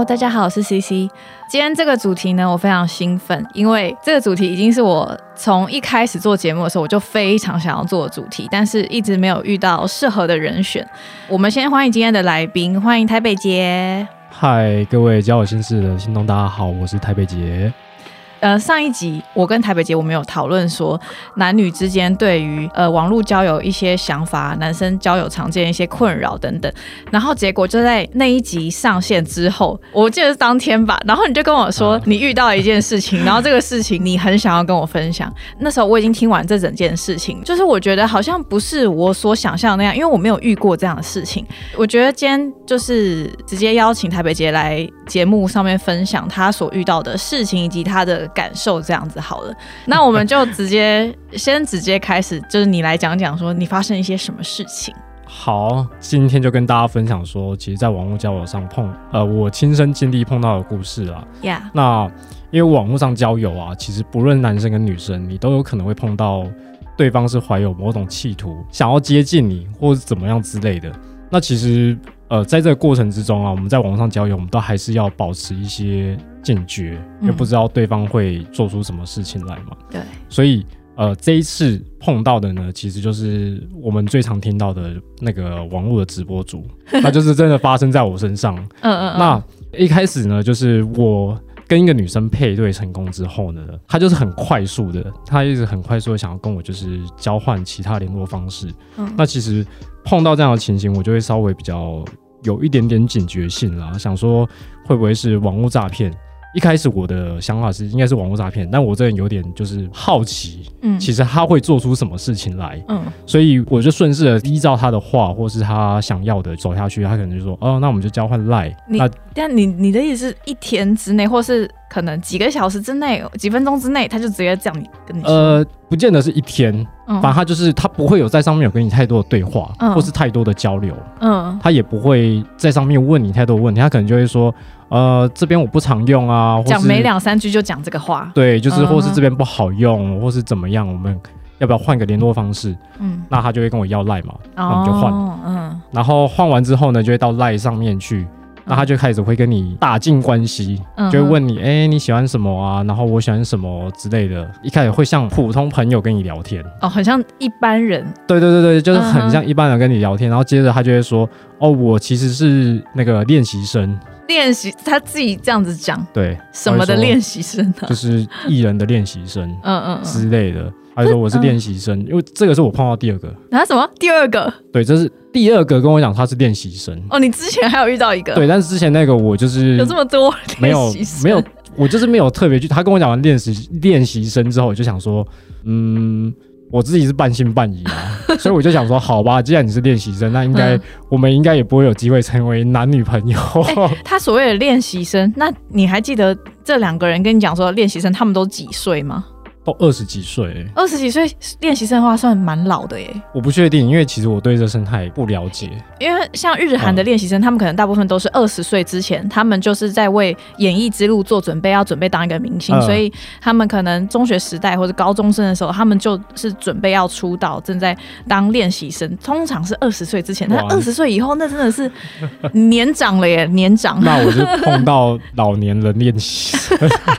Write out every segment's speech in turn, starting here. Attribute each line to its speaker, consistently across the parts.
Speaker 1: Hello，大家好，我是 CC。今天这个主题呢，我非常兴奋，因为这个主题已经是我从一开始做节目的时候，我就非常想要做的主题，但是一直没有遇到适合的人选。我们先欢迎今天的来宾，欢迎台北杰。
Speaker 2: 嗨，各位交友心事的听众，大家好，我是台北杰。
Speaker 1: 呃，上一集我跟台北姐我们有讨论说男女之间对于呃网络交友一些想法，男生交友常见一些困扰等等，然后结果就在那一集上线之后，我记得是当天吧，然后你就跟我说你遇到一件事情，然后这个事情你很想要跟我分享。那时候我已经听完这整件事情，就是我觉得好像不是我所想象那样，因为我没有遇过这样的事情。我觉得今天就是直接邀请台北姐来节目上面分享她所遇到的事情以及她的。感受这样子好了，那我们就直接先直接开始，就是你来讲讲说你发生一些什么事情。
Speaker 2: 好，今天就跟大家分享说，其实，在网络交友上碰呃，我亲身经历碰到的故事啊。
Speaker 1: 呀，
Speaker 2: 那因为网络上交友啊，其实不论男生跟女生，你都有可能会碰到对方是怀有某种企图，想要接近你，或者怎么样之类的。那其实。呃，在这个过程之中啊，我们在网络上交友，我们都还是要保持一些警觉，因为不知道对方会做出什么事情来嘛。
Speaker 1: 对。
Speaker 2: 所以，呃，这一次碰到的呢，其实就是我们最常听到的那个网络的直播主，那就是真的发生在我身上。嗯嗯。那一开始呢，就是我跟一个女生配对成功之后呢，她就是很快速的，她一直很快速的想要跟我就是交换其他联络方式。嗯。那其实。碰到这样的情形，我就会稍微比较有一点点警觉性啦，想说会不会是网络诈骗？一开始我的想法是应该是网络诈骗，但我这人有点就是好奇，嗯，其实他会做出什么事情来，嗯，所以我就顺势的依照他的话，或是他想要的走下去，他可能就说，哦，那我们就交换赖。
Speaker 1: 那但你你的意思是一天之内，或是可能几个小时之内、几分钟之内，他就直接这样跟你说？呃，
Speaker 2: 不见得是一天。反正他就是他不会有在上面有跟你太多的对话，或是太多的交流。嗯，他也不会在上面问你太多问题，他可能就会说，呃，这边我不常用啊，
Speaker 1: 讲没两三句就讲这个话。
Speaker 2: 对，就是或是这边不好用，或是怎么样，我们要不要换个联络方式？嗯，那他就会跟我要赖嘛，那我们就换。嗯，然后换完之后呢，就会到赖上面去。那他就开始会跟你打进关系，就会问你，哎，你喜欢什么啊？然后我喜欢什么之类的。一开始会像普通朋友跟你聊天，
Speaker 1: 哦，很像一般人。
Speaker 2: 对对对对，就是很像一般人跟你聊天。然后接着他就会说，哦，我其实是那个练习生。
Speaker 1: 练习他自己这样子讲，
Speaker 2: 对，
Speaker 1: 什么的练习生呢？
Speaker 2: 就是艺人的练习生，嗯嗯之类的。他说我是练习生，因为这个是我碰到第二个。
Speaker 1: 啊什么？第二个？
Speaker 2: 对，这是第二个跟我讲他是练习生。
Speaker 1: 哦，你之前还有遇到一个？
Speaker 2: 对，但是之前那个我就是
Speaker 1: 有这么多
Speaker 2: 没有没有，我就是没有特别去。他跟我讲完练习练习生之后，我就想说，嗯，我自己是半信半疑啊，所以我就想说，好吧，既然你是练习生，那应该我们应该也不会有机会成为男女朋友。
Speaker 1: 他所谓的练习生，那你还记得这两个人跟你讲说练习生他们都几岁吗？
Speaker 2: 都二十几岁，
Speaker 1: 二十几岁练习生的话算蛮老的耶。
Speaker 2: 我不确定，因为其实我对这生态不了解。
Speaker 1: 因为像日韩的练习生，他们可能大部分都是二十岁之前，他们就是在为演艺之路做准备，要准备当一个明星，所以他们可能中学时代或者高中生的时候，他们就是准备要出道，正在当练习生。通常是二十岁之前，那二十岁以后，那真的是年长了耶，年长。
Speaker 2: 那我就碰到老年人练习生，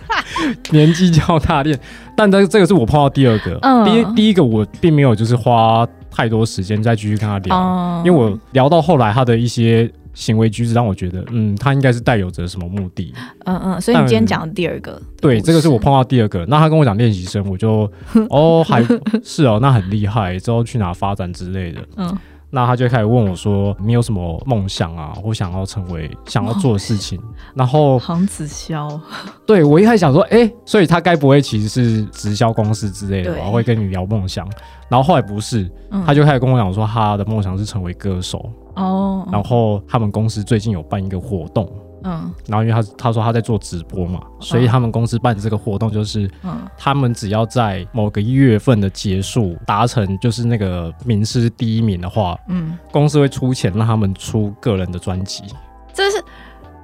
Speaker 2: 年纪较大练。但这这个是我碰到第二个，第一第一个我并没有就是花太多时间再继续跟他聊，因为我聊到后来他的一些行为举止让我觉得，嗯，他应该是带有着什么目的。
Speaker 1: 嗯嗯，所以你今天讲的第二个，
Speaker 2: 对，这个是我碰到第二个。那他跟我讲练习生，我就 哦，还是哦，那很厉害，之后去哪发展之类的。嗯。那他就开始问我说：“你有什么梦想啊？或想要成为想要做的事情？” 然后
Speaker 1: 黄子潇，
Speaker 2: 对我一开始想说：“哎，所以他该不会其实是直销公司之类的吧？会跟你聊梦想。”然后后来不是，他就开始跟我讲说他的梦想是成为歌手哦。然后他们公司最近有办一个活动，嗯，然后因为他他说他在做直播嘛，所以他们公司办的这个活动就是，嗯，他们只要在某个一月份的结束达成就是那个名师第一名的话，嗯，公司会出钱让他们出个人的专辑，
Speaker 1: 这是。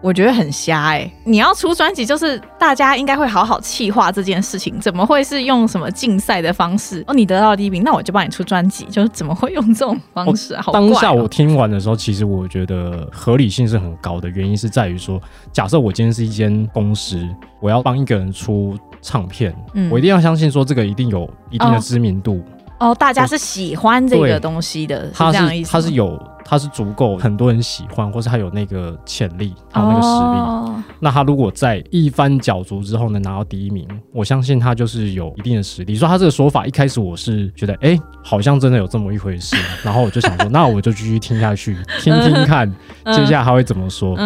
Speaker 1: 我觉得很瞎哎！你要出专辑，就是大家应该会好好气划这件事情，怎么会是用什么竞赛的方式？哦，你得到第一名，那我就帮你出专辑，就是怎么会用这种方式 啊？
Speaker 2: 当下我听完的时候，其实我觉得合理性是很高的，原因是在于说，假设我今天是一间公司，我要帮一个人出唱片，嗯，我一定要相信说这个一定有一定的知名度。
Speaker 1: 哦，大家是喜欢这个东西的，是这样意思。
Speaker 2: 他是有，他是足够很多人喜欢，或是他有那个潜力，有那个实力。那他如果在一番角逐之后能拿到第一名，我相信他就是有一定的实力。说他这个说法，一开始我是觉得，哎，好像真的有这么一回事。然后我就想说，那我就继续听下去，听听看接下来他会怎么说。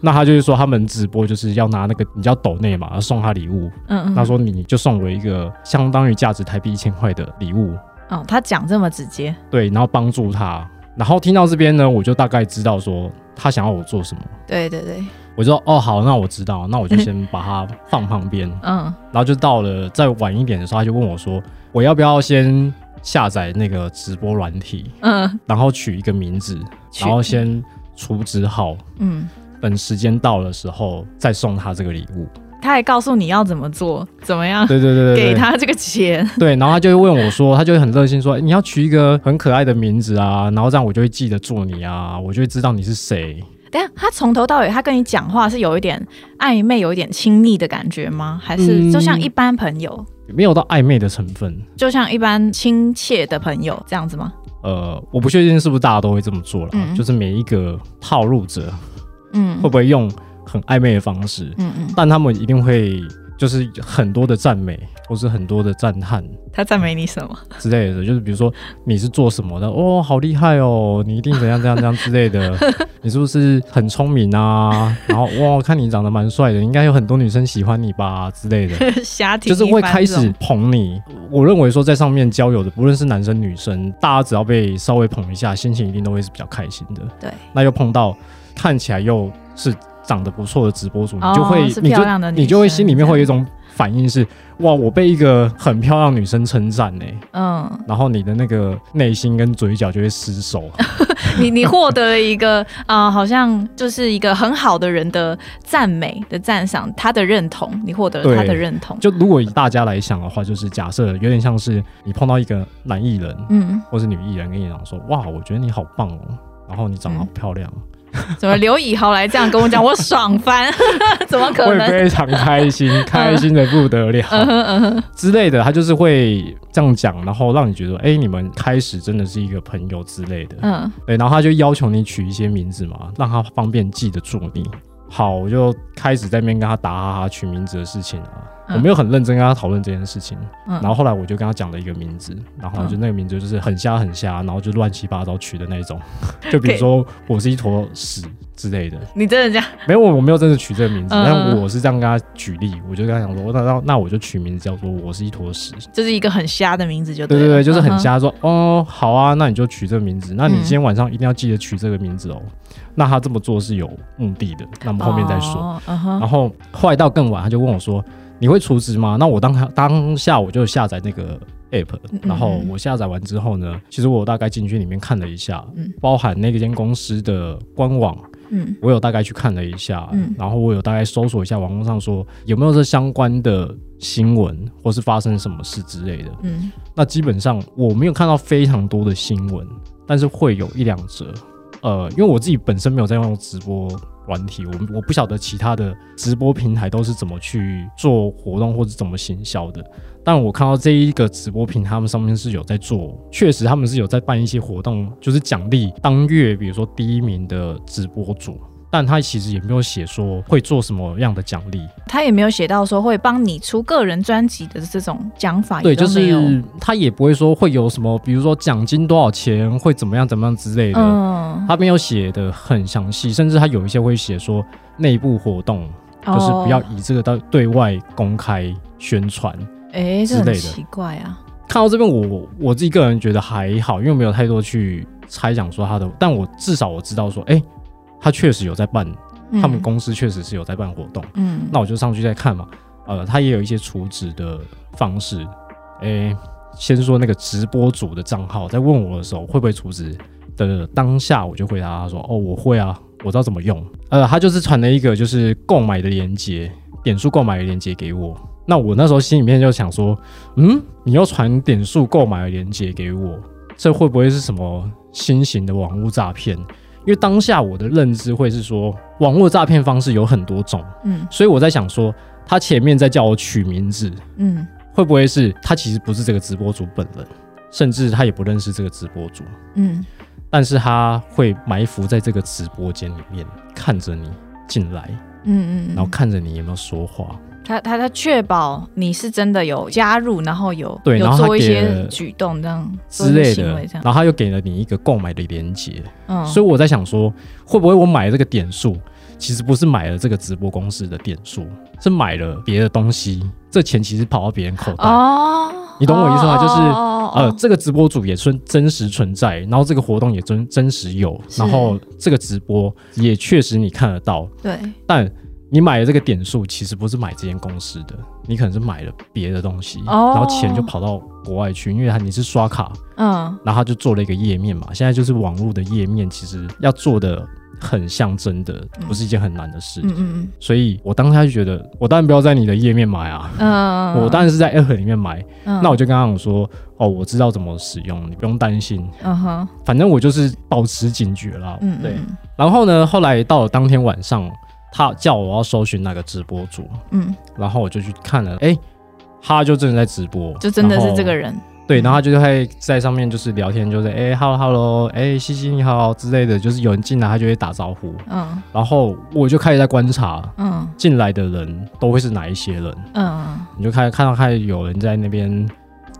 Speaker 2: 那他就是说，他们直播就是要拿那个你叫抖内嘛，要送他礼物。嗯，他说你就送我一个相当于价值台币一千块的礼物。
Speaker 1: 哦，他讲这么直接，
Speaker 2: 对，然后帮助他，然后听到这边呢，我就大概知道说他想要我做什么。
Speaker 1: 对对对，
Speaker 2: 我就说哦好，那我知道，那我就先把它放旁边。嗯，然后就到了再晚一点的时候，他就问我说，我要不要先下载那个直播软体？嗯，然后取一个名字，然后先储值好。嗯，等时间到的时候再送他这个礼物。
Speaker 1: 他还告诉你要怎么做，怎么样？
Speaker 2: 对对对
Speaker 1: 给他这个钱。
Speaker 2: 对，然后他就会问我说，他就会很热心说，你要取一个很可爱的名字啊，然后这样我就会记得住你啊，我就会知道你是谁。
Speaker 1: 等下，他从头到尾，他跟你讲话是有一点暧昧，有一点亲密的感觉吗？还是就像一般朋友？
Speaker 2: 没有到暧昧的成分，
Speaker 1: 就像一般亲切的朋友这样子吗？
Speaker 2: 呃，我不确定是不是大家都会这么做了，就是每一个套路者，嗯，会不会用？很暧昧的方式，嗯嗯，但他们一定会就是很多的赞美，或是很多的赞叹。
Speaker 1: 他赞美你什么
Speaker 2: 之类的？就是比如说你是做什么的？哦，好厉害哦！你一定怎样怎样怎样之类的。你是不是很聪明啊？然后哇，看你长得蛮帅的，应该有很多女生喜欢你吧之类的。
Speaker 1: 瞎
Speaker 2: 就是会开始捧你。我认为说在上面交友的，不论是男生女生，大家只要被稍微捧一下，心情一定都会是比较开心的。
Speaker 1: 对，
Speaker 2: 那又碰到看起来又是。长得不错的直播主，你就会，你就你就会心里面会有一种反应是，哇，我被一个很漂亮女生称赞呢，嗯，然后你的那个内心跟嘴角就会失手，
Speaker 1: 你你获得了一个啊，好像就是一个很好的人的赞美的赞赏，他的认同，你获得了他的认同。
Speaker 2: 就如果以大家来想的话，就是假设有点像是你碰到一个男艺人，嗯，或是女艺人跟你讲说，哇，我觉得你好棒哦，然后你长得好漂亮。
Speaker 1: 怎么刘以豪来这样跟我讲，我爽翻，怎么可能？
Speaker 2: 会非常开心，开心的不得了之类的，他就是会这样讲，然后让你觉得，哎，你们开始真的是一个朋友之类的。嗯，对，然后他就要求你取一些名字嘛，让他方便记得住你。好，我就开始在那边跟他打哈哈取名字的事情啊。我没有很认真跟他讨论这件事情，然后后来我就跟他讲了一个名字，然后就那个名字就是很瞎很瞎，然后就乱七八糟取的那种，就比如说我是一坨屎之类的。
Speaker 1: 你真的这样？
Speaker 2: 没有，我没有真的取这个名字，但我是这样跟他举例，我就跟他讲说，那那那我就取名字叫做我是一坨屎，
Speaker 1: 就是一个很瞎的名字，就
Speaker 2: 对对对，就是很瞎。说哦，好啊，那你就取这个名字，那你今天晚上一定要记得取这个名字哦。那他这么做是有目的的，那么后面再说。然后后来到更晚，他就问我说。你会储值吗？那我当当下我就下载那个 app，然后我下载完之后呢，其实我大概进去里面看了一下，包含那间公司的官网，嗯，我有大概去看了一下，嗯，然后我有大概搜索一下网络上说有没有这相关的新闻，或是发生什么事之类的，嗯，那基本上我没有看到非常多的新闻，但是会有一两则，呃，因为我自己本身没有在用直播。软体，我我不晓得其他的直播平台都是怎么去做活动或者怎么行销的，但我看到这一个直播平台，他们上面是有在做，确实他们是有在办一些活动，就是奖励当月，比如说第一名的直播主。但他其实也没有写说会做什么样的奖励，
Speaker 1: 他也没有写到说会帮你出个人专辑的这种讲法。
Speaker 2: 对，就是他也不会说会有什么，比如说奖金多少钱，会怎么样怎么样之类的。嗯，他没有写的很详细，甚至他有一些会写说内部活动，就是不要以这个到对外公开宣传，
Speaker 1: 哎，之类的。奇怪啊！
Speaker 2: 看到这边，我我自己个人觉得还好，因为没有太多去猜想说他的，但我至少我知道说，哎。他确实有在办他们公司确实是有在办活动，嗯，那我就上去再看嘛，呃，他也有一些储值的方式，诶，先说那个直播主的账号，在问我的时候会不会储值的当下，我就回答他说，哦，我会啊，我知道怎么用，呃，他就是传了一个就是购买的链接，点数购买的链接给我。那我那时候心里面就想说，嗯，你要传点数购买的链接给我，这会不会是什么新型的网络诈骗？因为当下我的认知会是说，网络诈骗方式有很多种，嗯，所以我在想说，他前面在叫我取名字，嗯，会不会是他其实不是这个直播主本人，甚至他也不认识这个直播主，嗯，但是他会埋伏在这个直播间里面看着你进来，嗯嗯，然后看着你有没有说话。
Speaker 1: 他他他确保你是真的有加入，然后有对，然后做一些举动这样
Speaker 2: 之类的，然后他又给了你一个购买的链接，嗯，所以我在想说，会不会我买这个点数，其实不是买了这个直播公司的点数，是买了别的东西，这钱其实跑到别人口袋哦，你懂我意思吗？就是呃，这个直播主也存真实存在，然后这个活动也真真实有，然后这个直播也确实你看得到，
Speaker 1: 对，
Speaker 2: 但。你买的这个点数其实不是买这间公司的，你可能是买了别的东西，然后钱就跑到国外去，因为他你是刷卡，嗯，然后他就做了一个页面嘛。现在就是网络的页面，其实要做的很像真的，不是一件很难的事。嗯嗯所以我当下就觉得，我当然不要在你的页面买啊，嗯，我当然是在 App 里面买。那我就跟他讲说，哦，我知道怎么使用，你不用担心。嗯哼，反正我就是保持警觉了。嗯，对。然后呢，后来到了当天晚上。他叫我要搜寻那个直播主，嗯，然后我就去看了，哎，他就真的在直播，
Speaker 1: 就真的是这个人，
Speaker 2: 对，然后他就会在上面就是聊天，就是哎，hello hello，哎，西西你好之类的，就是有人进来他就会打招呼，嗯，然后我就开始在观察，嗯，进来的人都会是哪一些人，嗯，你就开看到看有人在那边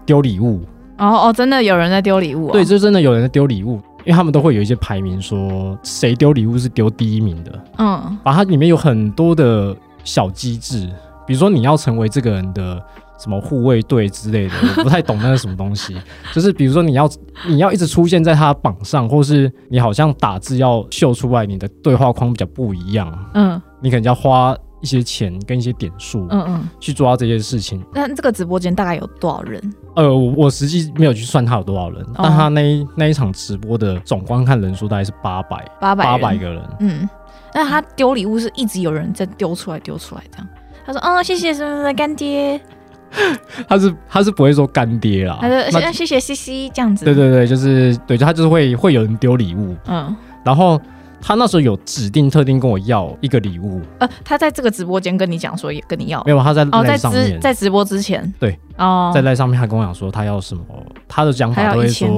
Speaker 2: 丢礼物，
Speaker 1: 哦哦，真的有人在丢礼物，
Speaker 2: 对，就真的有人在丢礼物。因为他们都会有一些排名，说谁丢礼物是丢第一名的。嗯，把它里面有很多的小机制，比如说你要成为这个人的什么护卫队之类的，我不太懂那是什么东西。就是比如说你要你要一直出现在他榜上，或是你好像打字要秀出来你的对话框比较不一样。嗯，你可能要花。一些钱跟一些点数，嗯嗯，去做到这件事情。
Speaker 1: 那这个直播间大概有多少人？
Speaker 2: 呃，我实际没有去算他有多少人，但他那那一场直播的总观看人数大概是八百
Speaker 1: 八百
Speaker 2: 八百个人。
Speaker 1: 嗯，那他丢礼物是一直有人在丢出来丢出来这样。他说：“嗯，谢谢什么什么干爹。”
Speaker 2: 他是他是不会说干爹啦，
Speaker 1: 他说谢谢 C C 这样子。
Speaker 2: 对对对，就是对，就他就是会会有人丢礼物。嗯，然后。他那时候有指定特定跟我要一个礼物，
Speaker 1: 呃，他在这个直播间跟你讲说也跟你要，
Speaker 2: 没有他在哦在直
Speaker 1: 在直播之前，
Speaker 2: 对哦，在那上面他跟我讲说他要什么，他的讲法都会说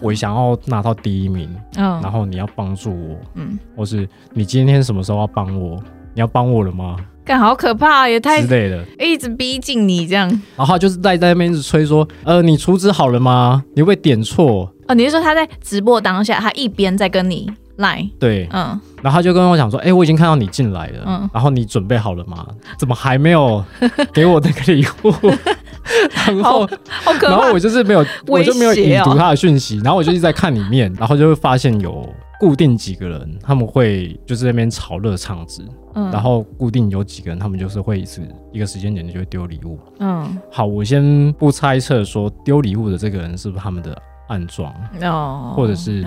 Speaker 2: 我想要拿到第一名，嗯，然后你要帮助我，嗯，或是你今天什么时候要帮我，你要帮我了吗？
Speaker 1: 干好可怕，也太
Speaker 2: 之类的，
Speaker 1: 一直逼近你这样，
Speaker 2: 然后他就是在在那边一直催说，呃，你厨子好了吗？你会点错？
Speaker 1: 哦，你是说他在直播当下，他一边在跟你？来，
Speaker 2: 对，嗯，然后他就跟我讲说，哎，我已经看到你进来了，嗯，然后你准备好了吗？怎么还没有 给我那个礼物？然后，然后我就是没有，我就没有已读他的讯息，然后我就一直在看里面，然后就会发现有固定几个人，他们会就是那边炒热场子，嗯，然后固定有几个人，他们就是会是一个时间点就会丢礼物，嗯，好，我先不猜测说丢礼物的这个人是不是他们的。暗装哦，或者是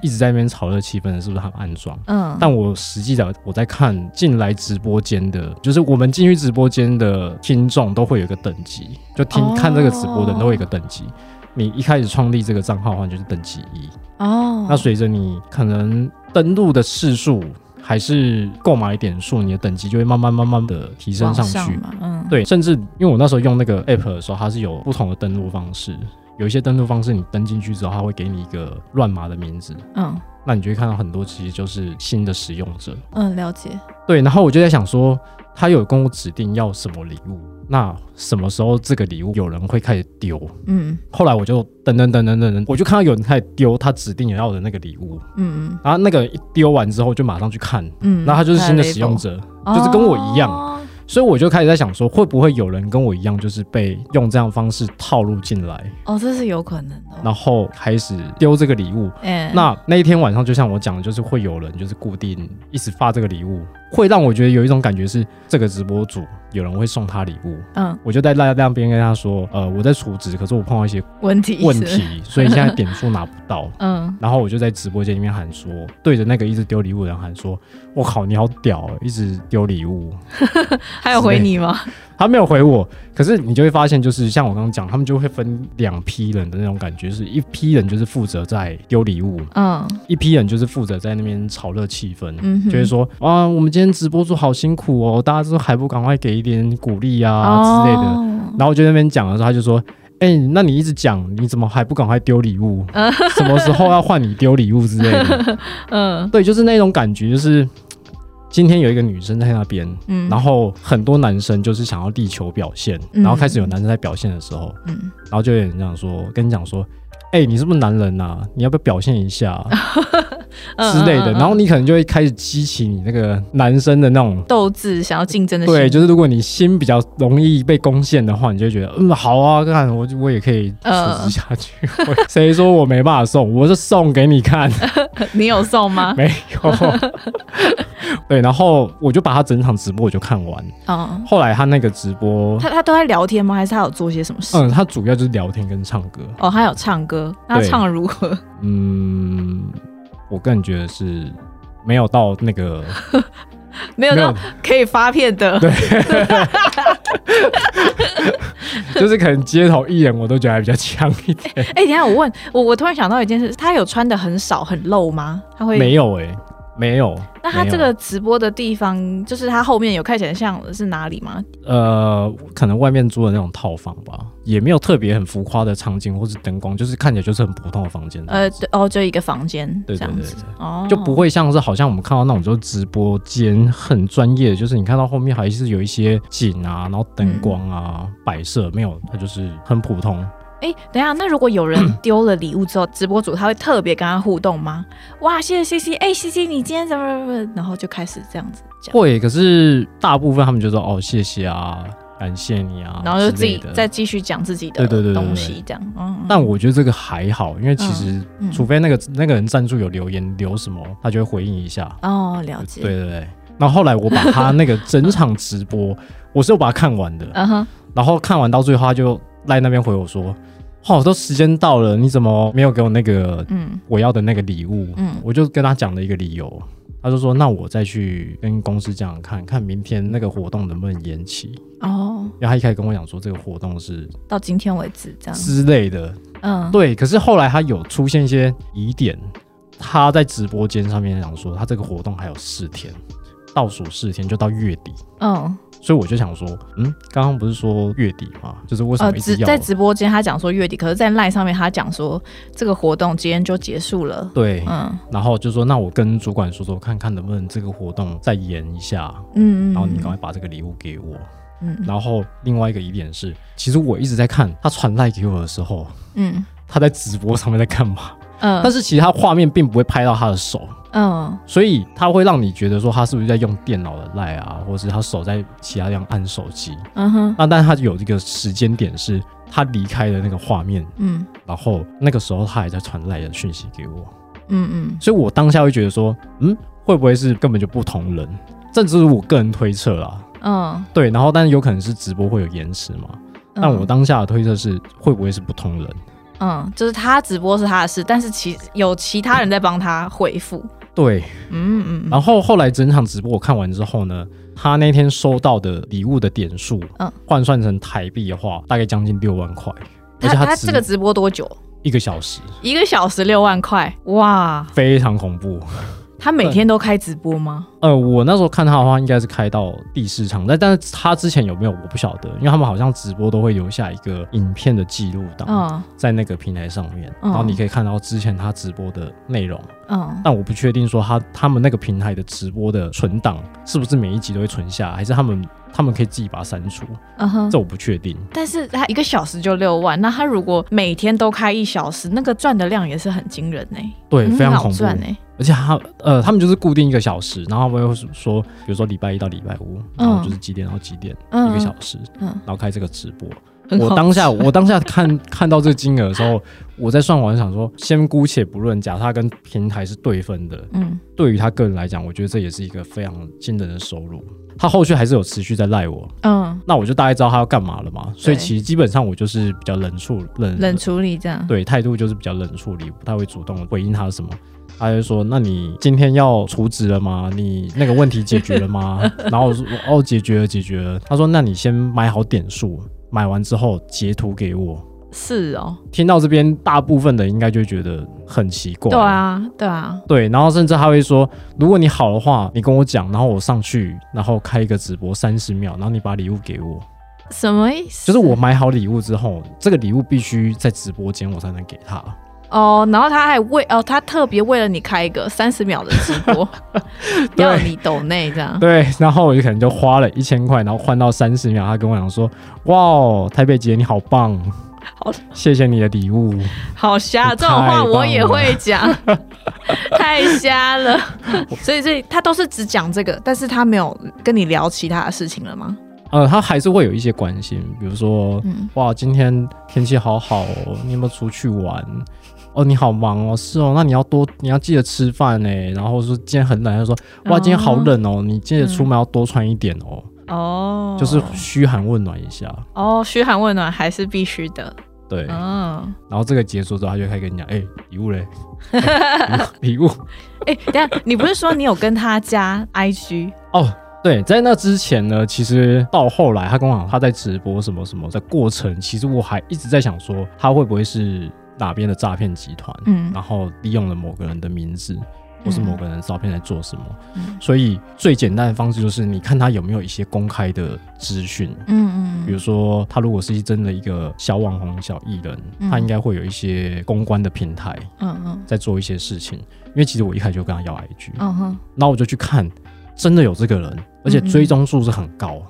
Speaker 2: 一直在那边炒热气氛的，是不是很暗装？嗯，但我实际的我在看进来直播间的，就是我们进去直播间的听众都会有一个等级，就听看这个直播的都会有一个等级。你一开始创立这个账号的话，就是等级一哦。那随着你可能登录的次数还是购买点数，你的等级就会慢慢慢慢的提升上去。嗯，对，甚至因为我那时候用那个 app 的时候，它是有不同的登录方式。有一些登录方式，你登进去之后，他会给你一个乱码的名字，嗯，那你就会看到很多其实就是新的使用者，
Speaker 1: 嗯，了解。
Speaker 2: 对，然后我就在想说，他有跟我指定要什么礼物，那什么时候这个礼物有人会开始丢？嗯，后来我就等等等等等等，我就看到有人开始丢他指定要的那个礼物，嗯。嗯，然后那个一丢完之后就马上去看，嗯，那他就是新的使用者，就是跟我一样。所以我就开始在想说，会不会有人跟我一样，就是被用这样方式套路进来？
Speaker 1: 哦，这是有可能的。
Speaker 2: 然后开始丢这个礼物。嗯，那那一天晚上，就像我讲的，就是会有人就是固定一直发这个礼物，会让我觉得有一种感觉是这个直播主有人会送他礼物。嗯，我就在那那边跟他说，呃，我在储值，可是我碰到一些
Speaker 1: 问题
Speaker 2: 问题，所以现在 点数拿不到。嗯，然后我就在直播间里面喊说，对着那个一直丢礼物的人喊说，我靠，你好屌，一直丢礼物。
Speaker 1: 还有回你吗？
Speaker 2: 他没有回我，可是你就会发现，就是像我刚刚讲，他们就会分两批人的那种感觉，是一批人就是负责在丢礼物，嗯，一批人就是负责在那边炒热气氛，嗯，就会说啊，我们今天直播组好辛苦哦，大家都还不赶快给一点鼓励啊之类的。然后我就那边讲的时候，他就说，哎，那你一直讲，你怎么还不赶快丢礼物？什么时候要换你丢礼物之类的？嗯，对，就是那种感觉，就是。今天有一个女生在那边，嗯，然后很多男生就是想要力求表现，然后开始有男生在表现的时候，嗯，然后就有人这样说，跟你讲说。哎，你是不是男人呐？你要不要表现一下 之类的？然后你可能就会开始激起你那个男生的那种
Speaker 1: 斗志，想要竞争的。
Speaker 2: 对，就是如果你心比较容易被攻陷的话，你就觉得嗯，好啊，看我我也可以处持下去。谁说我没办法送？我是送给你看。
Speaker 1: 你有送吗？
Speaker 2: 没有。对，然后我就把他整场直播我就看完。嗯。后来他那个直播，
Speaker 1: 他他都在聊天吗？还是他有做些什么事？
Speaker 2: 嗯，他主要就是聊天跟唱歌。
Speaker 1: 哦，他有唱歌。那唱的如何？
Speaker 2: 嗯，我个人觉得是没有到那个
Speaker 1: 没有到可以发片的，
Speaker 2: 对，就是可能街头艺人我都觉得还比较强一点。
Speaker 1: 哎，等下我问我，我突然想到一件事，他有穿的很少很露吗？他会
Speaker 2: 没有哎。没有，
Speaker 1: 那他这个直播的地方，就是他后面有看起来像是哪里吗？
Speaker 2: 呃，可能外面租的那种套房吧，也没有特别很浮夸的场景或是灯光，就是看起来就是很普通的房间。
Speaker 1: 呃，哦，就一个房间，
Speaker 2: 对对对，哦，就不会像是好像我们看到那种就是直播间很专业，就是你看到后面还是有一些景啊，然后灯光啊摆设，没有，它就是很普通。
Speaker 1: 哎，等下，那如果有人丢了礼物之后，直播主他会特别跟他互动吗？哇，谢谢 C C，哎，C C，你今天怎么怎么？然后就开始这样子讲。
Speaker 2: 会，可是大部分他们就说哦，谢谢啊，感谢你啊，
Speaker 1: 然后就自己再继续讲自己的东西这样。嗯，
Speaker 2: 但我觉得这个还好，因为其实除非那个那个人赞助有留言留什么，他就会回应一下。
Speaker 1: 哦，了解。
Speaker 2: 对对对。那后后来我把他那个整场直播，我是有把它看完的。嗯哼。然后看完到最后，他就。来那边回我说，哦，都时间到了，你怎么没有给我那个嗯我要的那个礼物？嗯，我就跟他讲了一个理由，他就说那我再去跟公司讲看看明天那个活动能不能延期哦。然后他一开始跟我讲说这个活动是
Speaker 1: 到今天为止这样
Speaker 2: 之类的，嗯，对。可是后来他有出现一些疑点，他在直播间上面讲说他这个活动还有四天，倒数四天就到月底，嗯。所以我就想说，嗯，刚刚不是说月底嘛？就是为什么一直
Speaker 1: 要在直播间他讲说月底，可是，在赖上面他讲说这个活动今天就结束了。
Speaker 2: 对，嗯，然后就说那我跟主管说说，看看能不能这个活动再延一下。嗯嗯，然后你赶快把这个礼物给我。嗯，然后另外一个疑点是，其实我一直在看他传赖给我的时候，嗯，他在直播上面在干嘛？嗯，但是其实他画面并不会拍到他的手。嗯，所以他会让你觉得说他是不是在用电脑的赖啊，或者是他手在其他地方按手机。嗯哼，那但是他有这个时间点是他离开的那个画面，嗯，然后那个时候他还在传赖的讯息给我。嗯嗯，所以我当下会觉得说，嗯，会不会是根本就不同人？这只是我个人推测啦。嗯，对，然后但是有可能是直播会有延迟嘛？但我当下的推测是会不会是不同人？
Speaker 1: 嗯，就是他直播是他的事，但是其有其他人在帮他回复。
Speaker 2: 对，嗯嗯，然后后来整场直播我看完之后呢，他那天收到的礼物的点数，嗯，换算成台币的话，大概将近六万块。
Speaker 1: 他他这个直播多久？
Speaker 2: 一个小时。
Speaker 1: 一个小时六万块，哇，
Speaker 2: 非常恐怖。
Speaker 1: 他每天都开直播吗？
Speaker 2: 呃，我那时候看他的话，应该是开到第四场，但但是他之前有没有我不晓得，因为他们好像直播都会留下一个影片的记录档，在那个平台上面，然后你可以看到之前他直播的内容。嗯，但我不确定说他他们那个平台的直播的存档是不是每一集都会存下，还是他们他们可以自己把它删除。嗯哼，这我不确定。
Speaker 1: 但是他一个小时就六万，那他如果每天都开一小时，那个赚的量也是很惊人呢。
Speaker 2: 对，非常恐怖。而且他呃，他们就是固定一个小时，然后他们会说，比如说礼拜一到礼拜五，然后就是几点到几点一个小时，然后开这个直播。我当下我当下看 看到这个金额的时候，我在算完想说，先姑且不论，假设他跟平台是对分的，嗯，对于他个人来讲，我觉得这也是一个非常惊人的收入。他后续还是有持续在赖我，嗯，那我就大概知道他要干嘛了嘛。所以其实基本上我就是比较冷处冷
Speaker 1: 冷处理这样，
Speaker 2: 对，态度就是比较冷处理，不太会主动回应他什么。他就说：“那你今天要除职了吗？你那个问题解决了吗？” 然后我说：“哦，解决了，解决了。”他说：“那你先买好点数，买完之后截图给我。”
Speaker 1: 是哦。
Speaker 2: 听到这边，大部分的应该就觉得很奇怪。
Speaker 1: 对啊，对啊，
Speaker 2: 对。然后甚至他会说：“如果你好的话，你跟我讲，然后我上去，然后开一个直播三十秒，然后你把礼物给我。”
Speaker 1: 什么意思？
Speaker 2: 就是我买好礼物之后，这个礼物必须在直播间我才能给他。
Speaker 1: 哦，然后他还为哦，他特别为了你开一个三十秒的直播，要你抖内这样。
Speaker 2: 对，然后我就可能就花了一千块，然后换到三十秒。他跟我讲说：“哇，台北姐你好棒，好谢谢你的礼物。”
Speaker 1: 好瞎，这种话我也会讲，太瞎了。所以，所以他都是只讲这个，但是他没有跟你聊其他的事情了吗？
Speaker 2: 呃，他还是会有一些关心，比如说，哇，今天天气好好，你有没有出去玩？哦，你好忙哦，是哦，那你要多，你要记得吃饭呢。然后说今天很冷，他说哇，今天好冷哦，你记得出门要多穿一点哦。哦，就是嘘寒问暖一下。
Speaker 1: 哦，嘘寒问暖还是必须的。
Speaker 2: 对，嗯。然后这个结束之后，他就开始跟你讲，哎，礼物嘞，礼物。
Speaker 1: 哎，等下，你不是说你有跟他加 IG？
Speaker 2: 哦，对，在那之前呢，其实到后来他跟我讲他在直播什么什么的过程，其实我还一直在想说他会不会是。哪边的诈骗集团？嗯，然后利用了某个人的名字或是某个人的照片来做什么？嗯，所以最简单的方式就是你看他有没有一些公开的资讯。嗯嗯，比如说他如果是真的一个小网红、小艺人，他应该会有一些公关的平台。嗯嗯，在做一些事情。因为其实我一开始就跟他要 IG。嗯哼，然后我就去看，真的有这个人，而且追踪数是很高，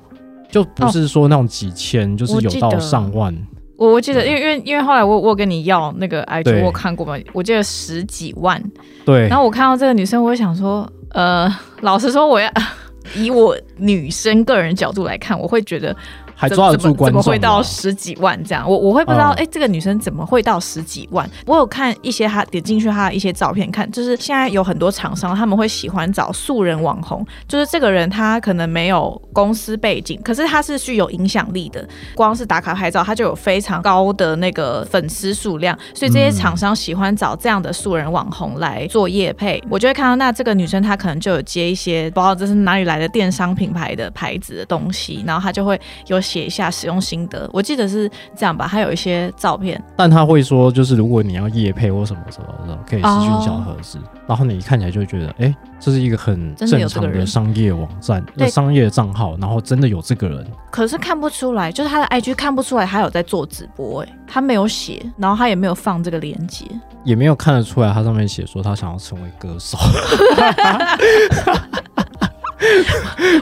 Speaker 2: 就不是说那种几千，就是有到上万。
Speaker 1: 我我记得，因为因为因为后来我我跟你要那个 IG，我看过嘛，我记得十几万。
Speaker 2: 对。
Speaker 1: 然后我看到这个女生，我就想说，呃，老实说，我要 以我女生个人角度来看，我会觉得。
Speaker 2: 还抓得住观
Speaker 1: 众？怎么会到十几万这样？我我会不知道，哎，这个女生怎么会到十几万？我有看一些她点进去她的一些照片，看就是现在有很多厂商他们会喜欢找素人网红，就是这个人他可能没有公司背景，可是他是具有影响力的，光是打卡拍照他就有非常高的那个粉丝数量，所以这些厂商喜欢找这样的素人网红来做业配。我就会看到那这个女生她可能就有接一些不知道这是哪里来的电商品牌的牌子的东西，然后她就会有。写一下使用心得，我记得是这样吧，他有一些照片。
Speaker 2: 但他会说，就是如果你要夜配或什么什么的，可以私讯小盒子，然后你看起来就会觉得，哎，这是一个很正常的商业网站、商业账号，然后真的有这个人。
Speaker 1: 可是看不出来，就是他的 IG 看不出来他有在做直播，哎，他没有写，然后他也没有放这个链接，
Speaker 2: 也没有看得出来他上面写说他想要成为歌手。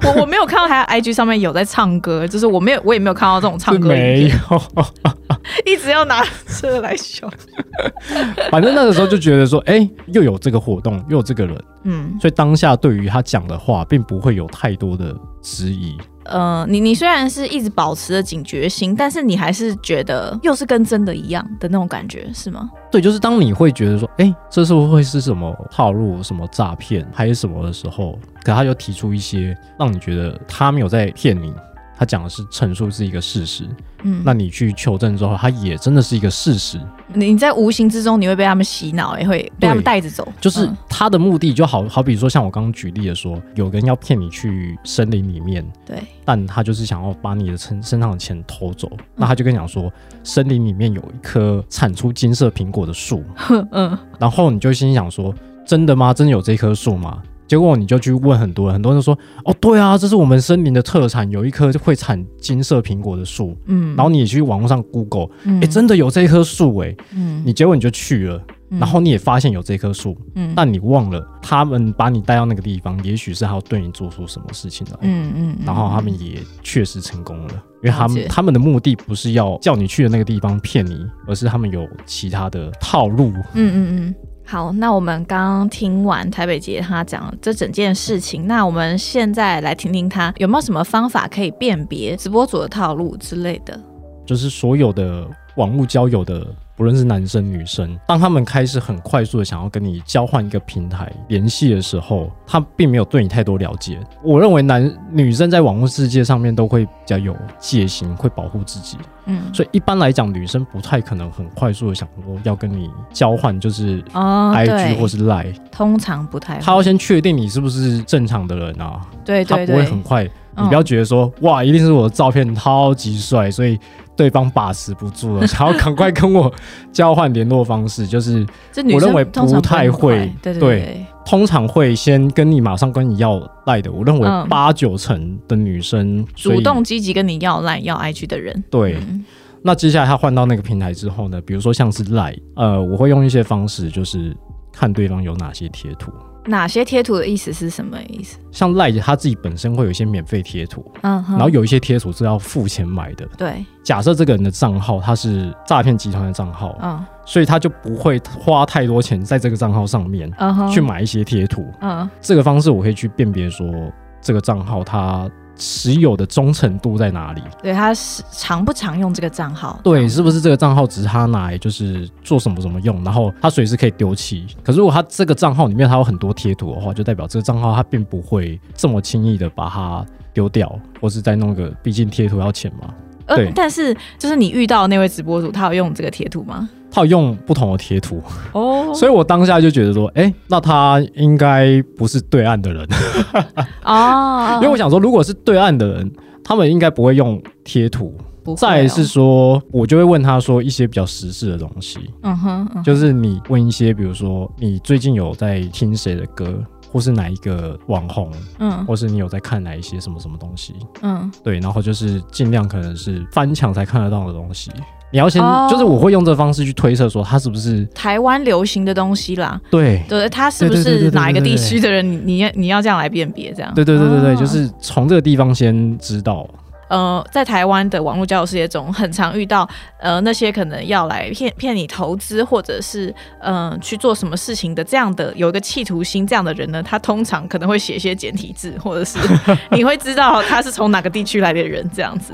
Speaker 1: 我我没有看到他 IG 上面有在唱歌，就是我没有，我也没有看到这种唱歌。
Speaker 2: 没有，
Speaker 1: 一直要拿车来秀。
Speaker 2: 反正那个时候就觉得说，哎，又有这个活动，又有这个人，嗯，所以当下对于他讲的话，并不会有太多的质疑。
Speaker 1: 呃，你你虽然是一直保持着警觉心，但是你还是觉得又是跟真的一样的那种感觉，是吗？
Speaker 2: 对，就是当你会觉得说，哎，这是不会是什么套路、什么诈骗还是什么的时候，可他就提出一些让你觉得他没有在骗你。他讲的是陈述是一个事实，嗯，那你去求证之后，他也真的是一个事实。
Speaker 1: 你在无形之中，你会被他们洗脑，也会被他们带着走。
Speaker 2: 就是他的目的，就好好比说，像我刚刚举例的说，有人要骗你去森林里面，
Speaker 1: 对，
Speaker 2: 但他就是想要把你的身身上的钱偷走，那他就跟你讲说，森林里面有一棵产出金色苹果的树，嗯，然后你就心想说，真的吗？真的有这棵树吗？结果你就去问很多人，很多人说：“哦，对啊，这是我们森林的特产，有一棵会产金色苹果的树。”嗯，然后你也去网络上 Google，哎，真的有这棵树哎。嗯，你结果你就去了，然后你也发现有这棵树，嗯，但你忘了他们把你带到那个地方，也许是要对你做出什么事情来。嗯嗯，然后他们也确实成功了，因为他们他们的目的不是要叫你去的那个地方骗你，而是他们有其他的套路。嗯嗯嗯。
Speaker 1: 好，那我们刚听完台北杰他讲这整件事情，那我们现在来听听他有没有什么方法可以辨别直播主的套路之类的。
Speaker 2: 就是所有的网络交友的。不论是男生女生，当他们开始很快速的想要跟你交换一个平台联系的时候，他并没有对你太多了解。我认为男女生在网络世界上面都会比较有戒心，会保护自己。嗯，所以一般来讲，女生不太可能很快速的想说要跟你交换，就是 I G 或是 Line，
Speaker 1: 通常不太。
Speaker 2: 她要先确定你是不是正常的人啊？
Speaker 1: 对对
Speaker 2: 对，他不会很快。你不要觉得说哇，一定是我的照片超级帅，所以。对方把持不住了，想要赶快跟我交换联络方式，就是我认为不太会，
Speaker 1: 对对，
Speaker 2: 通常会先跟你马上跟你要赖的。我认为八九成的女生
Speaker 1: 主动积极跟你要赖要 IG 的人，
Speaker 2: 对。那接下来他换到那个平台之后呢？比如说像是赖，呃，我会用一些方式，就是看对方有哪些贴图。
Speaker 1: 哪些贴图的意思是什么意思？
Speaker 2: 像赖姐他自己本身会有一些免费贴图，嗯，然后有一些贴图是要付钱买的。
Speaker 1: 对，
Speaker 2: 假设这个人的账号他是诈骗集团的账号，嗯，所以他就不会花太多钱在这个账号上面，嗯去买一些贴图，嗯，这个方式我可以去辨别说这个账号它。持有的忠诚度在哪里？
Speaker 1: 对，他是常不常用这个账号？
Speaker 2: 对，是不是这个账号只是他拿来就是做什么什么用？然后他随时可以丢弃。可是如果他这个账号里面他有很多贴图的话，就代表这个账号他并不会这么轻易的把它丢掉，或是再弄个，毕竟贴图要钱嘛。对，
Speaker 1: 但是就是你遇到那位直播主，他有用这个贴图吗？
Speaker 2: 他有用不同的贴图。哦，所以我当下就觉得说，哎，那他应该不是对岸的人。哦，因为我想说，如果是对岸的人，他们应该不会用贴图。再是说，我就会问他说一些比较实事的东西，嗯哼，就是你问一些，比如说你最近有在听谁的歌。或是哪一个网红，嗯，或是你有在看哪一些什么什么东西，嗯，对，然后就是尽量可能是翻墙才看得到的东西，你要先，就是我会用这方式去推测说他是不是
Speaker 1: 台湾流行的东西啦，
Speaker 2: 对，
Speaker 1: 对，他是不是哪一个地区的人，你你要你要这样来辨别，这样，
Speaker 2: 对对对对对，就是从这个地方先知道。
Speaker 1: 呃，在台湾的网络交友世界中，很常遇到呃那些可能要来骗骗你投资，或者是嗯去做什么事情的这样的有一个企图心这样的人呢，他通常可能会写一些简体字，或者是 你会知道他是从哪个地区来的人这样子。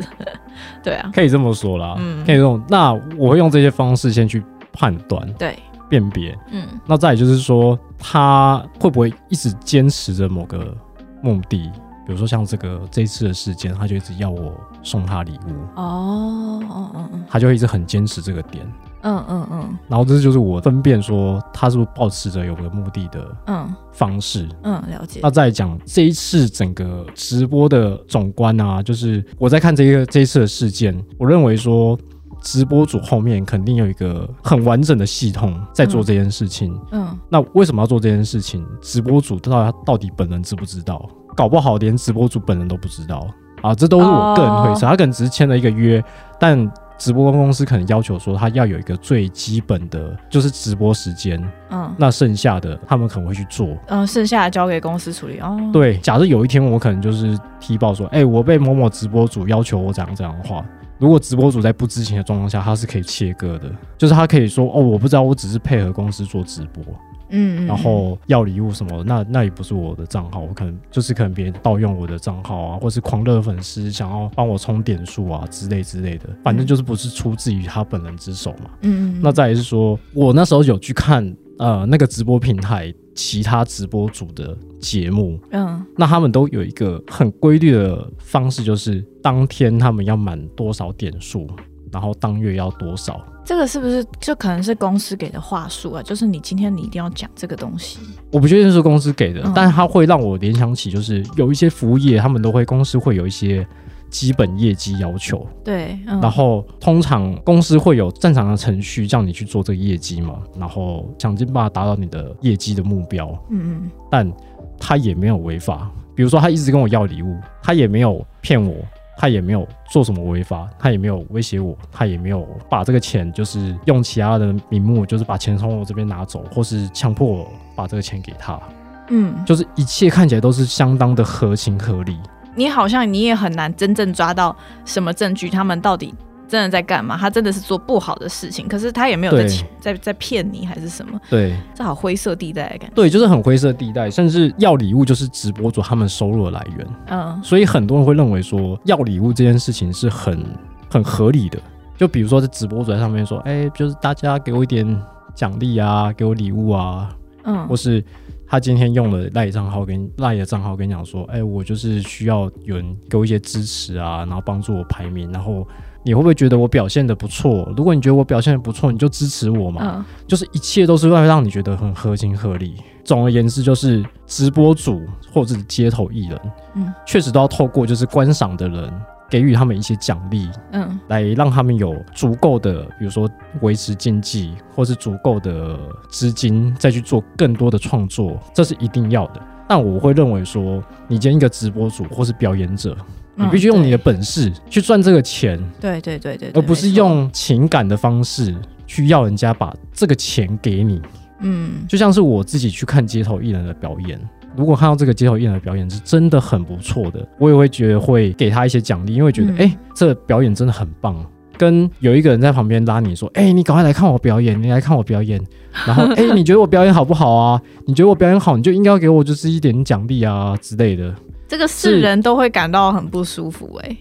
Speaker 1: 对啊，
Speaker 2: 可以这么说啦，嗯，可以这种。那我会用这些方式先去判断，
Speaker 1: 对，
Speaker 2: 辨别，嗯。那再就是说，他会不会一直坚持着某个目的？比如说像这个这次的事件，他就一直要我送他礼物。哦，嗯嗯嗯，他就一直很坚持这个点，嗯嗯嗯，然后这就是我分辨说他是不是保持着有个目的的嗯。方式，
Speaker 1: 嗯了解。
Speaker 2: 那再讲这一次整个直播的总观啊，就是我在看这个这一次的事件，我认为说直播组后面肯定有一个很完整的系统在做这件事情，嗯，那为什么要做这件事情？直播组到到底本人知不知道？搞不好连直播主本人都不知道啊，这都是我个人推测。他可能只是签了一个约，但直播公司可能要求说他要有一个最基本的，就是直播时间。嗯，那剩下的他们可能会去做。
Speaker 1: 嗯，剩下的交给公司处理哦。
Speaker 2: 对，假设有一天我可能就是踢爆说，哎，我被某某直播主要求我怎样怎样的话，如果直播主在不知情的状况下，他是可以切割的，就是他可以说，哦，我不知道，我只是配合公司做直播。嗯，然后要礼物什么，那那也不是我的账号，我可能就是可能别人盗用我的账号啊，或是狂热粉丝想要帮我充点数啊之类之类的，反正就是不是出自于他本人之手嘛。嗯，那再是说，我那时候有去看呃那个直播平台其他直播组的节目，嗯，那他们都有一个很规律的方式，就是当天他们要满多少点数。然后当月要多少？
Speaker 1: 这个是不是就可能是公司给的话术啊？就是你今天你一定要讲这个东西。
Speaker 2: 我不确定是公司给的，但是它会让我联想起，就是有一些服务业，他们都会公司会有一些基本业绩要求。
Speaker 1: 对，
Speaker 2: 然后通常公司会有正常的程序叫你去做这个业绩嘛，然后想尽办法达到你的业绩的目标。嗯嗯，但他也没有违法，比如说他一直跟我要礼物，他也没有骗我。他也没有做什么违法，他也没有威胁我，他也没有把这个钱就是用其他的名目，就是把钱从我这边拿走，或是强迫我把这个钱给他。嗯，就是一切看起来都是相当的合情合理。
Speaker 1: 你好像你也很难真正抓到什么证据，他们到底真的在干嘛，他真的是做不好的事情，可是他也没有在在在骗你还是什么？
Speaker 2: 对，
Speaker 1: 这好灰色地带的感觉。
Speaker 2: 对，就是很灰色地带，甚至要礼物就是直播主他们收入的来源。嗯，所以很多人会认为说要礼物这件事情是很很合理的。就比如说在直播主在上面说，哎，就是大家给我一点奖励啊，给我礼物啊，嗯，或是。他今天用了赖账号跟赖的账号跟你讲说，哎，我就是需要有人给我一些支持啊，然后帮助我排名，然后你会不会觉得我表现的不错？如果你觉得我表现的不错，你就支持我嘛。嗯，就是一切都是为了让你觉得很合情合理。总而言之，就是直播主或者是街头艺人，嗯，确实都要透过就是观赏的人。给予他们一些奖励，嗯，来让他们有足够的，比如说维持经济，或是足够的资金，再去做更多的创作，这是一定要的。但我会认为说，你兼一个直播主或是表演者，你必须用你的本事去赚这个钱，
Speaker 1: 对对对对，
Speaker 2: 而不是用情感的方式去要人家把这个钱给你。嗯，就像是我自己去看街头艺人的表演。如果看到这个街头艺人的表演是真的很不错的，我也会觉得会给他一些奖励，因为觉得哎，这表演真的很棒。跟有一个人在旁边拉你说，哎，你赶快来看我表演，你来看我表演。然后，哎，你觉得我表演好不好啊？你觉得我表演好，你就应该要给我就是一点奖励啊之类的。
Speaker 1: 这个世人都会感到很不舒服，哎。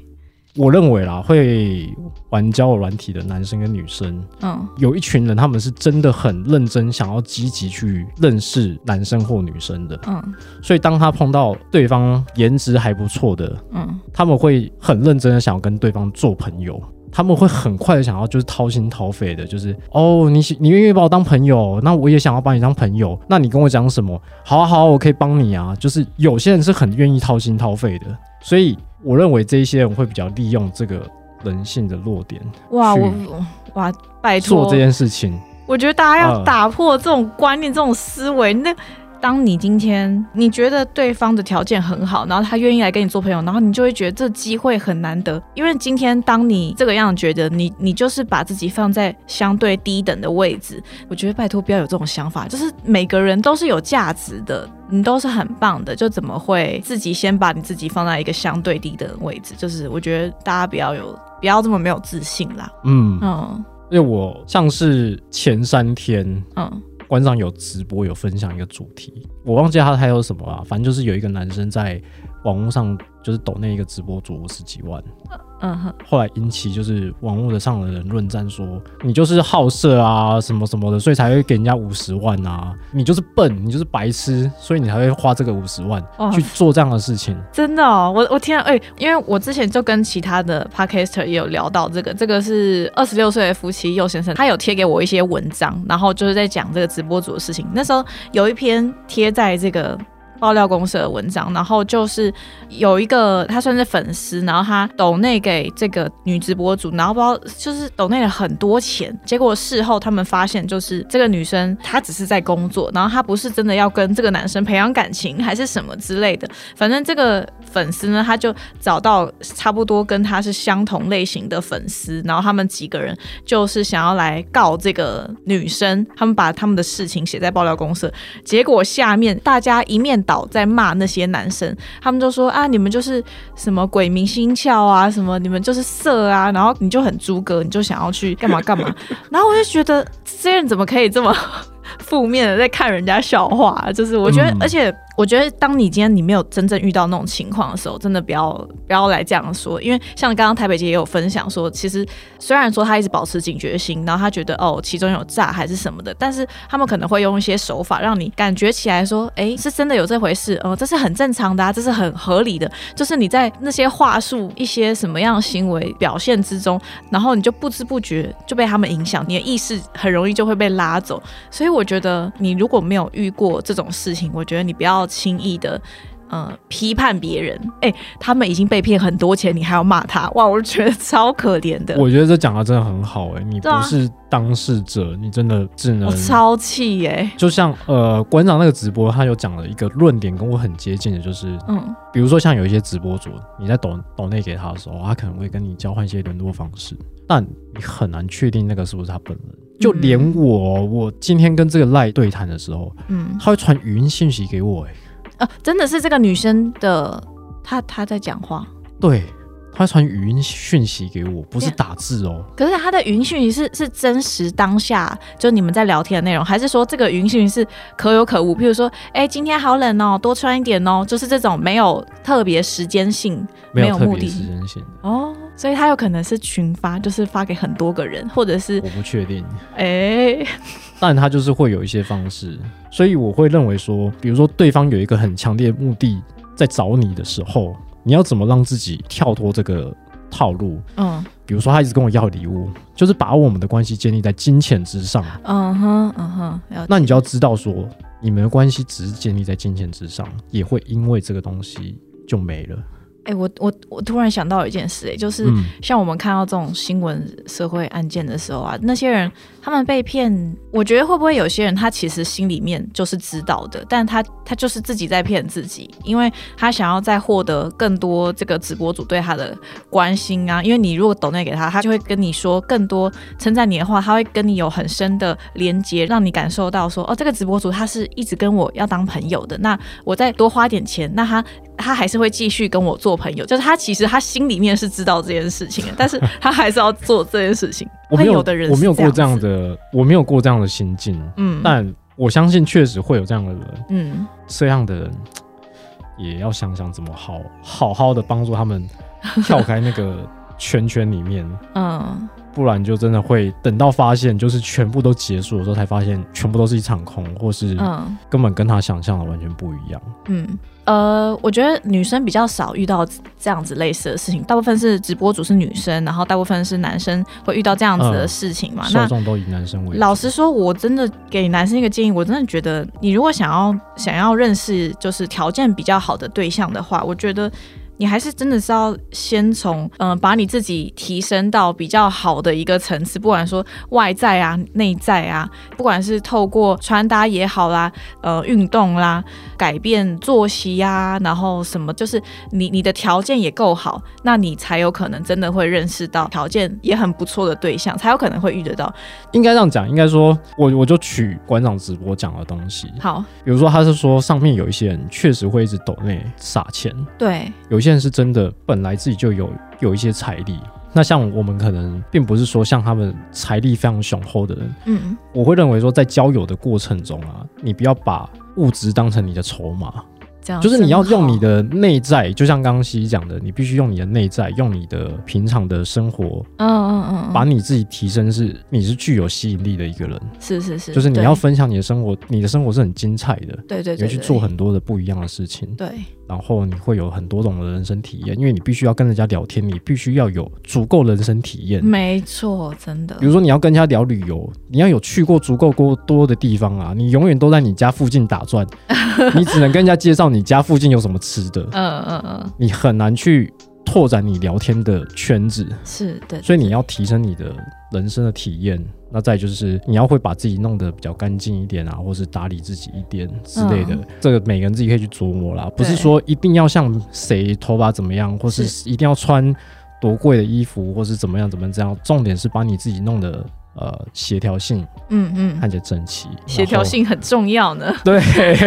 Speaker 2: 我认为啦，会玩交友软体的男生跟女生，嗯，有一群人，他们是真的很认真，想要积极去认识男生或女生的，嗯，所以当他碰到对方颜值还不错的，嗯，他们会很认真的想要跟对方做朋友，他们会很快的想要就是掏心掏肺的，就是哦，你你愿意把我当朋友，那我也想要把你当朋友，那你跟我讲什么？好啊好啊，我可以帮你啊，就是有些人是很愿意掏心掏肺的，所以。我认为这一些人会比较利用这个人性的弱点，哇，我哇，拜托做这件事情。
Speaker 1: 我觉得大家要打破这种观念、这种思维。那当你今天你觉得对方的条件很好，然后他愿意来跟你做朋友，然后你就会觉得这机会很难得。因为今天当你这个样觉得你你就是把自己放在相对低等的位置，我觉得拜托不要有这种想法，就是每个人都是有价值的。你都是很棒的，就怎么会自己先把你自己放在一个相对低等的位置？就是我觉得大家不要有，不要这么没有自信啦。嗯
Speaker 2: 嗯，因为我像是前三天，嗯，馆长有直播有分享一个主题，我忘记他还有什么了，反正就是有一个男生在网络上就是抖那一个直播主五十几万。嗯哼，后来引起就是网络的上的人论战，说你就是好色啊，什么什么的，所以才会给人家五十万啊，你就是笨，你就是白痴，所以你才会花这个五十万去做这样的事情。
Speaker 1: 真的哦，我我听了，哎，因为我之前就跟其他的 podcaster 也有聊到这个，这个是二十六岁的夫妻佑先生，他有贴给我一些文章，然后就是在讲这个直播主的事情。那时候有一篇贴在这个。爆料公社的文章，然后就是有一个他算是粉丝，然后他抖内给这个女直播主，然后不知道就是抖内了很多钱，结果事后他们发现，就是这个女生她只是在工作，然后她不是真的要跟这个男生培养感情，还是什么之类的。反正这个粉丝呢，他就找到差不多跟他是相同类型的粉丝，然后他们几个人就是想要来告这个女生，他们把他们的事情写在爆料公社，结果下面大家一面。倒在骂那些男生，他们就说啊，你们就是什么鬼迷心窍啊，什么你们就是色啊，然后你就很猪哥，你就想要去干嘛干嘛，然后我就觉得这些人怎么可以这么。负面的在看人家笑话，就是我觉得，而且我觉得，当你今天你没有真正遇到那种情况的时候，真的不要不要来这样说，因为像刚刚台北姐也有分享说，其实虽然说他一直保持警觉心，然后他觉得哦其中有诈还是什么的，但是他们可能会用一些手法让你感觉起来说，哎，是真的有这回事，哦，这是很正常的啊，这是很合理的，就是你在那些话术、一些什么样的行为表现之中，然后你就不知不觉就被他们影响，你的意识很容易就会被拉走，所以。我觉得你如果没有遇过这种事情，我觉得你不要轻易的，呃，批判别人。哎，他们已经被骗很多钱，你还要骂他？哇，我觉得超可怜的。
Speaker 2: 我觉得这讲的真的很好，哎，你不是当事者，你真的只能
Speaker 1: 超气，哎。
Speaker 2: 就像呃，馆长那个直播，他有讲了一个论点，跟我很接近的，就是，嗯，比如说像有一些直播主，你在抖抖内给他的时候，他可能会跟你交换一些联络方式，但你很难确定那个是不是他本人。就连我，我今天跟这个赖对谈的时候，嗯，他会传语音信息给我，哎，
Speaker 1: 啊，真的是这个女生的，她她在讲话，
Speaker 2: 对，她传语音讯息给我，不是打字哦。
Speaker 1: 可是她的语音讯息是是真实当下，就你们在聊天的内容，还是说这个语音讯息是可有可无？譬如说，哎，今天好冷哦，多穿一点哦，就是这种没有特别时间性、
Speaker 2: 没有
Speaker 1: 目的
Speaker 2: 时间性
Speaker 1: 哦。所以他有可能是群发，就是发给很多个人，或者是
Speaker 2: 我不确定。
Speaker 1: 哎，
Speaker 2: 但他就是会有一些方式，所以我会认为说，比如说对方有一个很强烈的目的在找你的时候。你要怎么让自己跳脱这个套路？嗯，比如说他一直跟我要礼物，就是把我们的关系建立在金钱之上。嗯哼，嗯哼，那你就要知道说，你们的关系只是建立在金钱之上，也会因为这个东西就没了。
Speaker 1: 哎，我我我突然想到一件事，哎，就是像我们看到这种新闻社会案件的时候啊，那些人他们被骗，我觉得会不会有些人他其实心里面就是知道的，但他他就是自己在骗自己，因为他想要再获得更多这个直播主对他的关心啊，因为你如果抖内给他，他就会跟你说更多称赞你的话，他会跟你有很深的连接，让你感受到说，哦，这个直播主他是一直跟我要当朋友的，那我再多花点钱，那他。他还是会继续跟我做朋友，就是他其实他心里面是知道这件事情的，但是他还是要做这件事情。
Speaker 2: 我没有
Speaker 1: 的人，
Speaker 2: 我没有过这样的，我没有过这样的心境。嗯，但我相信确实会有这样的人。嗯，这样的人也要想想怎么好好好的帮助他们跳开那个圈圈里面。嗯。不然就真的会等到发现就是全部都结束的时候，才发现全部都是一场空，或是根本跟他想象的完全不一样。嗯，
Speaker 1: 呃，我觉得女生比较少遇到这样子类似的事情，大部分是直播主是女生，然后大部分是男生会遇到这样子的事情嘛。
Speaker 2: 受众都以男生为。
Speaker 1: 老实说，我真的给男生一个建议，我真的觉得你如果想要想要认识就是条件比较好的对象的话，我觉得。你还是真的是要先从嗯，把你自己提升到比较好的一个层次，不管说外在啊、内在啊，不管是透过穿搭也好啦，呃，运动啦，改变作息呀，然后什么，就是你你的条件也够好，那你才有可能真的会认识到条件也很不错的对象，才有可能会遇得到。
Speaker 2: 应该这样讲，应该说我我就取馆长直播讲的东西，
Speaker 1: 好，
Speaker 2: 比如说他是说上面有一些人确实会一直抖内撒钱，
Speaker 1: 对，
Speaker 2: 有些。现是真的，本来自己就有有一些财力。那像我们可能并不是说像他们财力非常雄厚的人。嗯，我会认为说，在交友的过程中啊，你不要把物质当成你的筹码。就是你要用你的内在，就像刚刚西西讲的，你必须用你的内在，用你的平常的生活，嗯嗯嗯，把你自己提升，是你是具有吸引力的一个人，
Speaker 1: 是是是，
Speaker 2: 就是你要分享你的生活，你的生活是很精彩的，
Speaker 1: 对对对，
Speaker 2: 你去做很多的不一样的事情，
Speaker 1: 对，
Speaker 2: 然后你会有很多种的人生体验，因为你必须要跟人家聊天，你必须要有足够人生体验，
Speaker 1: 没错，真的，
Speaker 2: 比如说你要跟人家聊旅游，你要有去过足够多多的地方啊，你永远都在你家附近打转，你只能跟人家介绍你家附近有什么。吃的，嗯嗯嗯，你很难去拓展你聊天的圈子，
Speaker 1: 是的，
Speaker 2: 所以你要提升你的人生的体验。那再就是你要会把自己弄得比较干净一点啊，或是打理自己一点之类的。这个每个人自己可以去琢磨啦，不是说一定要像谁头发怎么样，或是一定要穿多贵的衣服，或是怎么样怎么这样。重点是把你自己弄得。呃，协调性，嗯嗯，看起来整齐，
Speaker 1: 协调性很重要呢。
Speaker 2: 对，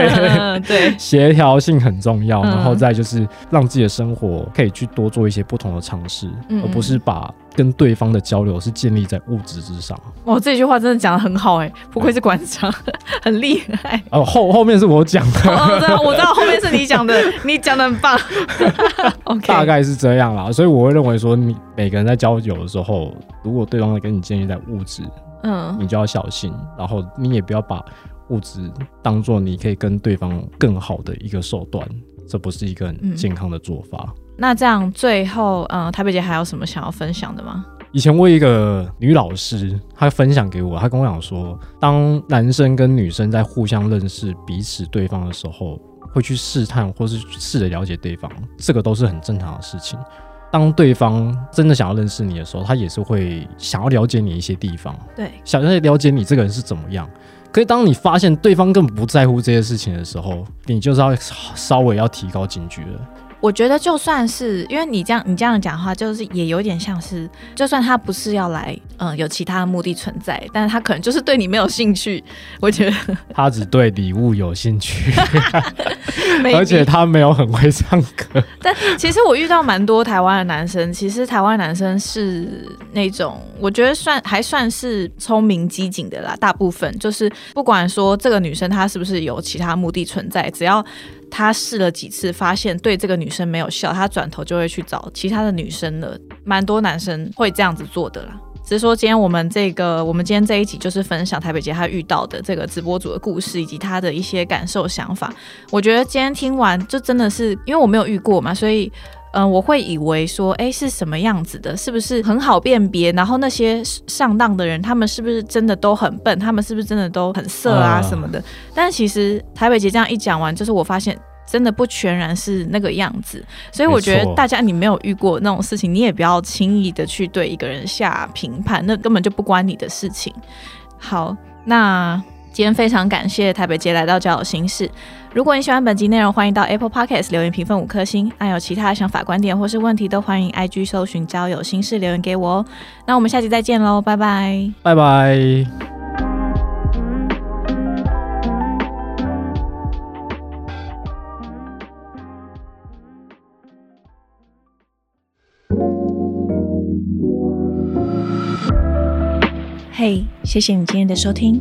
Speaker 1: 对，
Speaker 2: 协调性很重要。然后再就是让自己的生活可以去多做一些不同的尝试，而不是把跟对方的交流是建立在物质之上。
Speaker 1: 哦，这句话真的讲的很好哎，不愧是馆长，很厉害。
Speaker 2: 哦，后后面是我讲的，
Speaker 1: 哦，对，我知道后面是你讲的，你讲的很棒。OK，
Speaker 2: 大概是这样啦。所以我会认为说，你每个人在交友的时候，如果对方跟你建立在物质。嗯，你就要小心，然后你也不要把物质当做你可以跟对方更好的一个手段，这不是一个很健康的做法。
Speaker 1: 那这样最后，嗯，台北姐还有什么想要分享的吗？
Speaker 2: 以前我一个女老师，她分享给我，她跟我讲说，当男生跟女生在互相认识彼此对方的时候，会去试探或是试着了解对方，这个都是很正常的事情。当对方真的想要认识你的时候，他也是会想要了解你一些地方，
Speaker 1: 对，
Speaker 2: 想要了解你这个人是怎么样。可是当你发现对方根本不在乎这些事情的时候，你就是要稍微要提高警觉了。
Speaker 1: 我觉得就算是因为你这样你这样讲话，就是也有点像是，就算他不是要来，嗯，有其他的目的存在，但是他可能就是对你没有兴趣。我觉得
Speaker 2: 他只对礼物有兴趣，而且他没有很会唱歌。
Speaker 1: 但其实我遇到蛮多台湾的男生，其实台湾男生是那种我觉得算还算是聪明机警的啦。大部分就是不管说这个女生她是不是有其他目的存在，只要。他试了几次，发现对这个女生没有效，他转头就会去找其他的女生了。蛮多男生会这样子做的啦。只是说，今天我们这个，我们今天这一集就是分享台北杰他遇到的这个直播组的故事，以及他的一些感受想法。我觉得今天听完，就真的是因为我没有遇过嘛，所以嗯，我会以为说，哎，是什么样子的？是不是很好辨别？然后那些上当的人，他们是不是真的都很笨？他们是不是真的都很色啊什么的？但其实台北街这样一讲完，就是我发现。真的不全然是那个样子，所以我觉得大家你没有遇过那种事情，你也不要轻易的去对一个人下评判，那根本就不关你的事情。好，那今天非常感谢台北街来到交友心事。如果你喜欢本集内容，欢迎到 Apple Podcast 留言评分五颗星。那有其他想法、观点或是问题，都欢迎 IG 搜寻交友心事留言给我哦。那我们下期再见喽，拜拜，
Speaker 2: 拜拜。
Speaker 1: 嘿，谢谢你今天的收听。